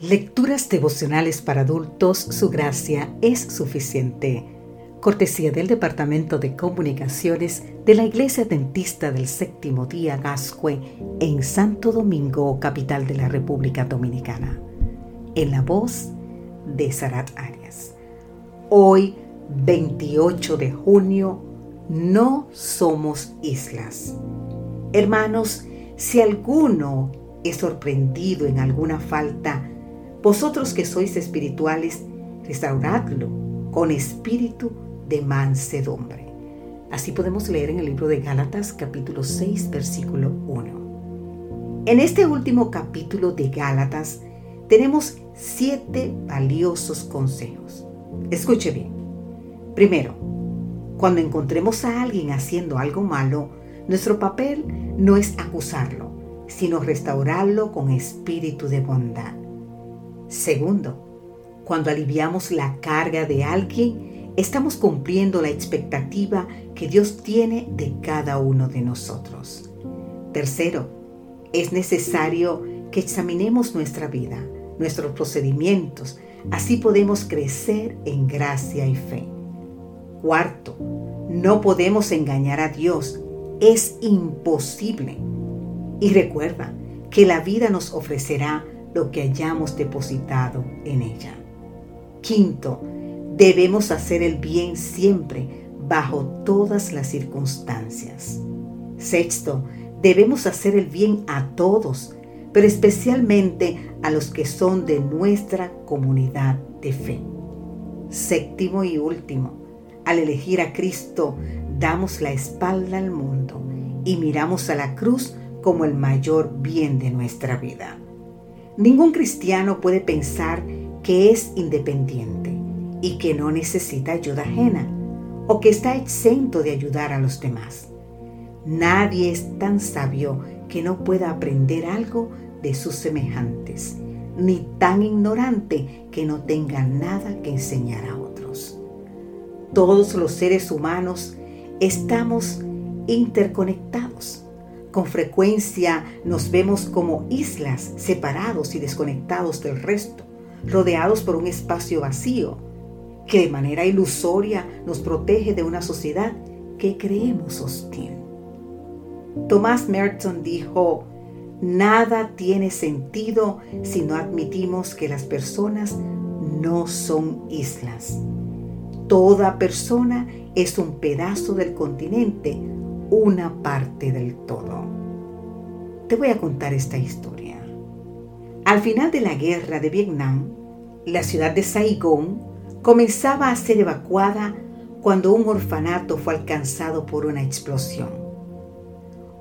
Lecturas devocionales para adultos, su gracia es suficiente. Cortesía del Departamento de Comunicaciones de la Iglesia Dentista del Séptimo Día Gascue en Santo Domingo, capital de la República Dominicana. En la voz de Sarat Arias. Hoy, 28 de junio, no somos islas. Hermanos, si alguno es sorprendido en alguna falta, vosotros que sois espirituales, restauradlo con espíritu de mansedumbre. Así podemos leer en el libro de Gálatas capítulo 6 versículo 1. En este último capítulo de Gálatas tenemos siete valiosos consejos. Escuche bien. Primero, cuando encontremos a alguien haciendo algo malo, nuestro papel no es acusarlo, sino restaurarlo con espíritu de bondad. Segundo, cuando aliviamos la carga de alguien, estamos cumpliendo la expectativa que Dios tiene de cada uno de nosotros. Tercero, es necesario que examinemos nuestra vida, nuestros procedimientos, así podemos crecer en gracia y fe. Cuarto, no podemos engañar a Dios, es imposible. Y recuerda que la vida nos ofrecerá lo que hayamos depositado en ella. Quinto, debemos hacer el bien siempre, bajo todas las circunstancias. Sexto, debemos hacer el bien a todos, pero especialmente a los que son de nuestra comunidad de fe. Séptimo y último, al elegir a Cristo, damos la espalda al mundo y miramos a la cruz como el mayor bien de nuestra vida. Ningún cristiano puede pensar que es independiente y que no necesita ayuda ajena o que está exento de ayudar a los demás. Nadie es tan sabio que no pueda aprender algo de sus semejantes, ni tan ignorante que no tenga nada que enseñar a otros. Todos los seres humanos estamos interconectados con frecuencia nos vemos como islas separados y desconectados del resto, rodeados por un espacio vacío que de manera ilusoria nos protege de una sociedad que creemos hostil. Tomás Merton dijo, nada tiene sentido si no admitimos que las personas no son islas. Toda persona es un pedazo del continente una parte del todo. Te voy a contar esta historia. Al final de la guerra de Vietnam, la ciudad de Saigón comenzaba a ser evacuada cuando un orfanato fue alcanzado por una explosión.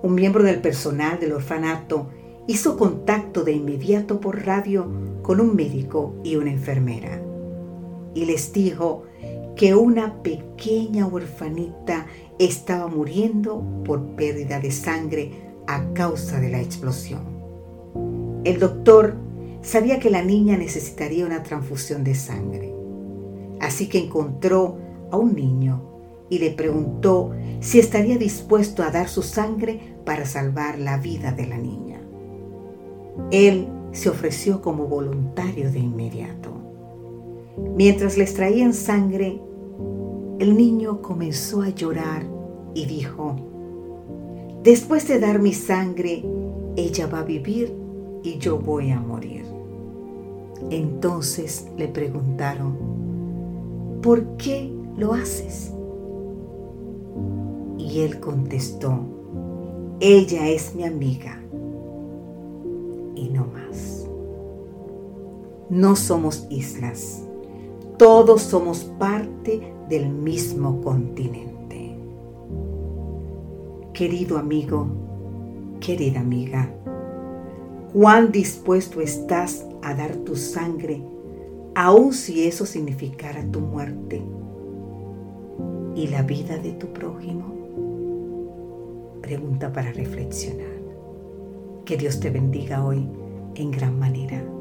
Un miembro del personal del orfanato hizo contacto de inmediato por radio con un médico y una enfermera y les dijo que una pequeña orfanita estaba muriendo por pérdida de sangre a causa de la explosión. El doctor sabía que la niña necesitaría una transfusión de sangre, así que encontró a un niño y le preguntó si estaría dispuesto a dar su sangre para salvar la vida de la niña. Él se ofreció como voluntario de inmediato. Mientras les traían sangre, el niño comenzó a llorar y dijo, después de dar mi sangre, ella va a vivir y yo voy a morir. Entonces le preguntaron, ¿por qué lo haces? Y él contestó, ella es mi amiga y no más. No somos islas, todos somos parte del mismo continente. Querido amigo, querida amiga, cuán dispuesto estás a dar tu sangre, aun si eso significara tu muerte y la vida de tu prójimo? Pregunta para reflexionar. Que Dios te bendiga hoy en gran manera.